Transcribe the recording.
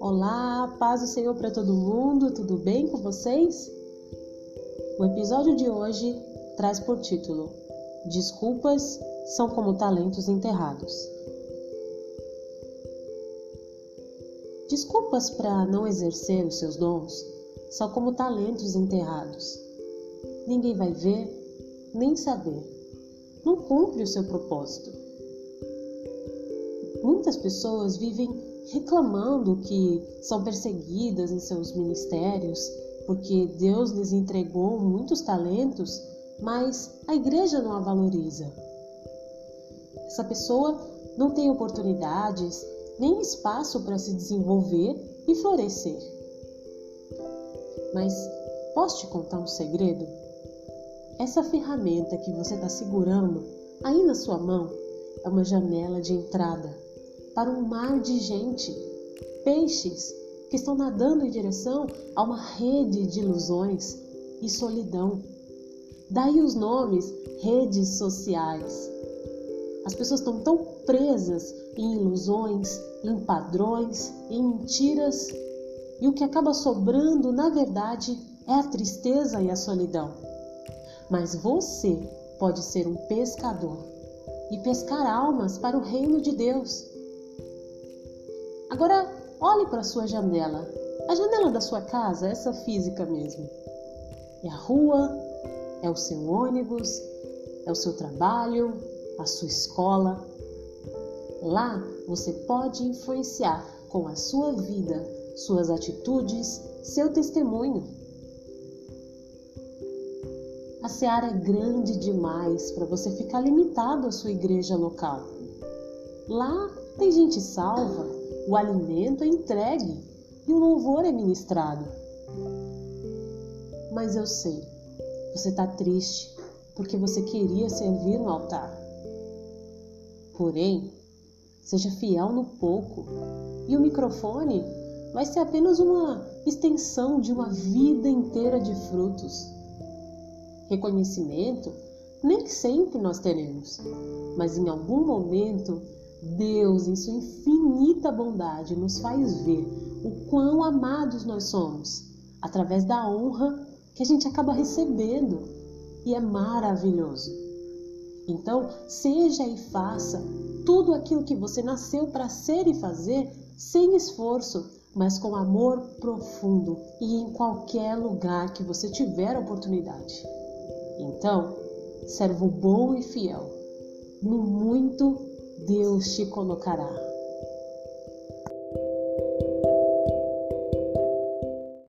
Olá, paz do Senhor para todo mundo, tudo bem com vocês? O episódio de hoje traz por título Desculpas são como talentos enterrados. Desculpas para não exercer os seus dons são como talentos enterrados. Ninguém vai ver nem saber. Não cumpre o seu propósito. Muitas pessoas vivem reclamando que são perseguidas em seus ministérios porque Deus lhes entregou muitos talentos, mas a igreja não a valoriza. Essa pessoa não tem oportunidades nem espaço para se desenvolver e florescer. Mas posso te contar um segredo? Essa ferramenta que você está segurando aí na sua mão é uma janela de entrada para um mar de gente, peixes que estão nadando em direção a uma rede de ilusões e solidão. Daí os nomes redes sociais. As pessoas estão tão presas em ilusões, em padrões, em mentiras, e o que acaba sobrando, na verdade, é a tristeza e a solidão. Mas você pode ser um pescador e pescar almas para o reino de Deus. Agora, olhe para sua janela. A janela da sua casa, essa física mesmo. É a rua, é o seu ônibus, é o seu trabalho, a sua escola. Lá você pode influenciar com a sua vida, suas atitudes, seu testemunho. A seara é grande demais para você ficar limitado à sua igreja local. Lá tem gente salva, o alimento é entregue e o louvor é ministrado. Mas eu sei, você está triste porque você queria servir no altar. Porém, seja fiel no pouco e o microfone vai ser apenas uma extensão de uma vida inteira de frutos. Reconhecimento nem sempre nós teremos, mas em algum momento Deus, em sua infinita bondade, nos faz ver o quão amados nós somos através da honra que a gente acaba recebendo e é maravilhoso. Então, seja e faça tudo aquilo que você nasceu para ser e fazer sem esforço, mas com amor profundo e em qualquer lugar que você tiver oportunidade. Então, servo bom e fiel, no muito Deus te colocará.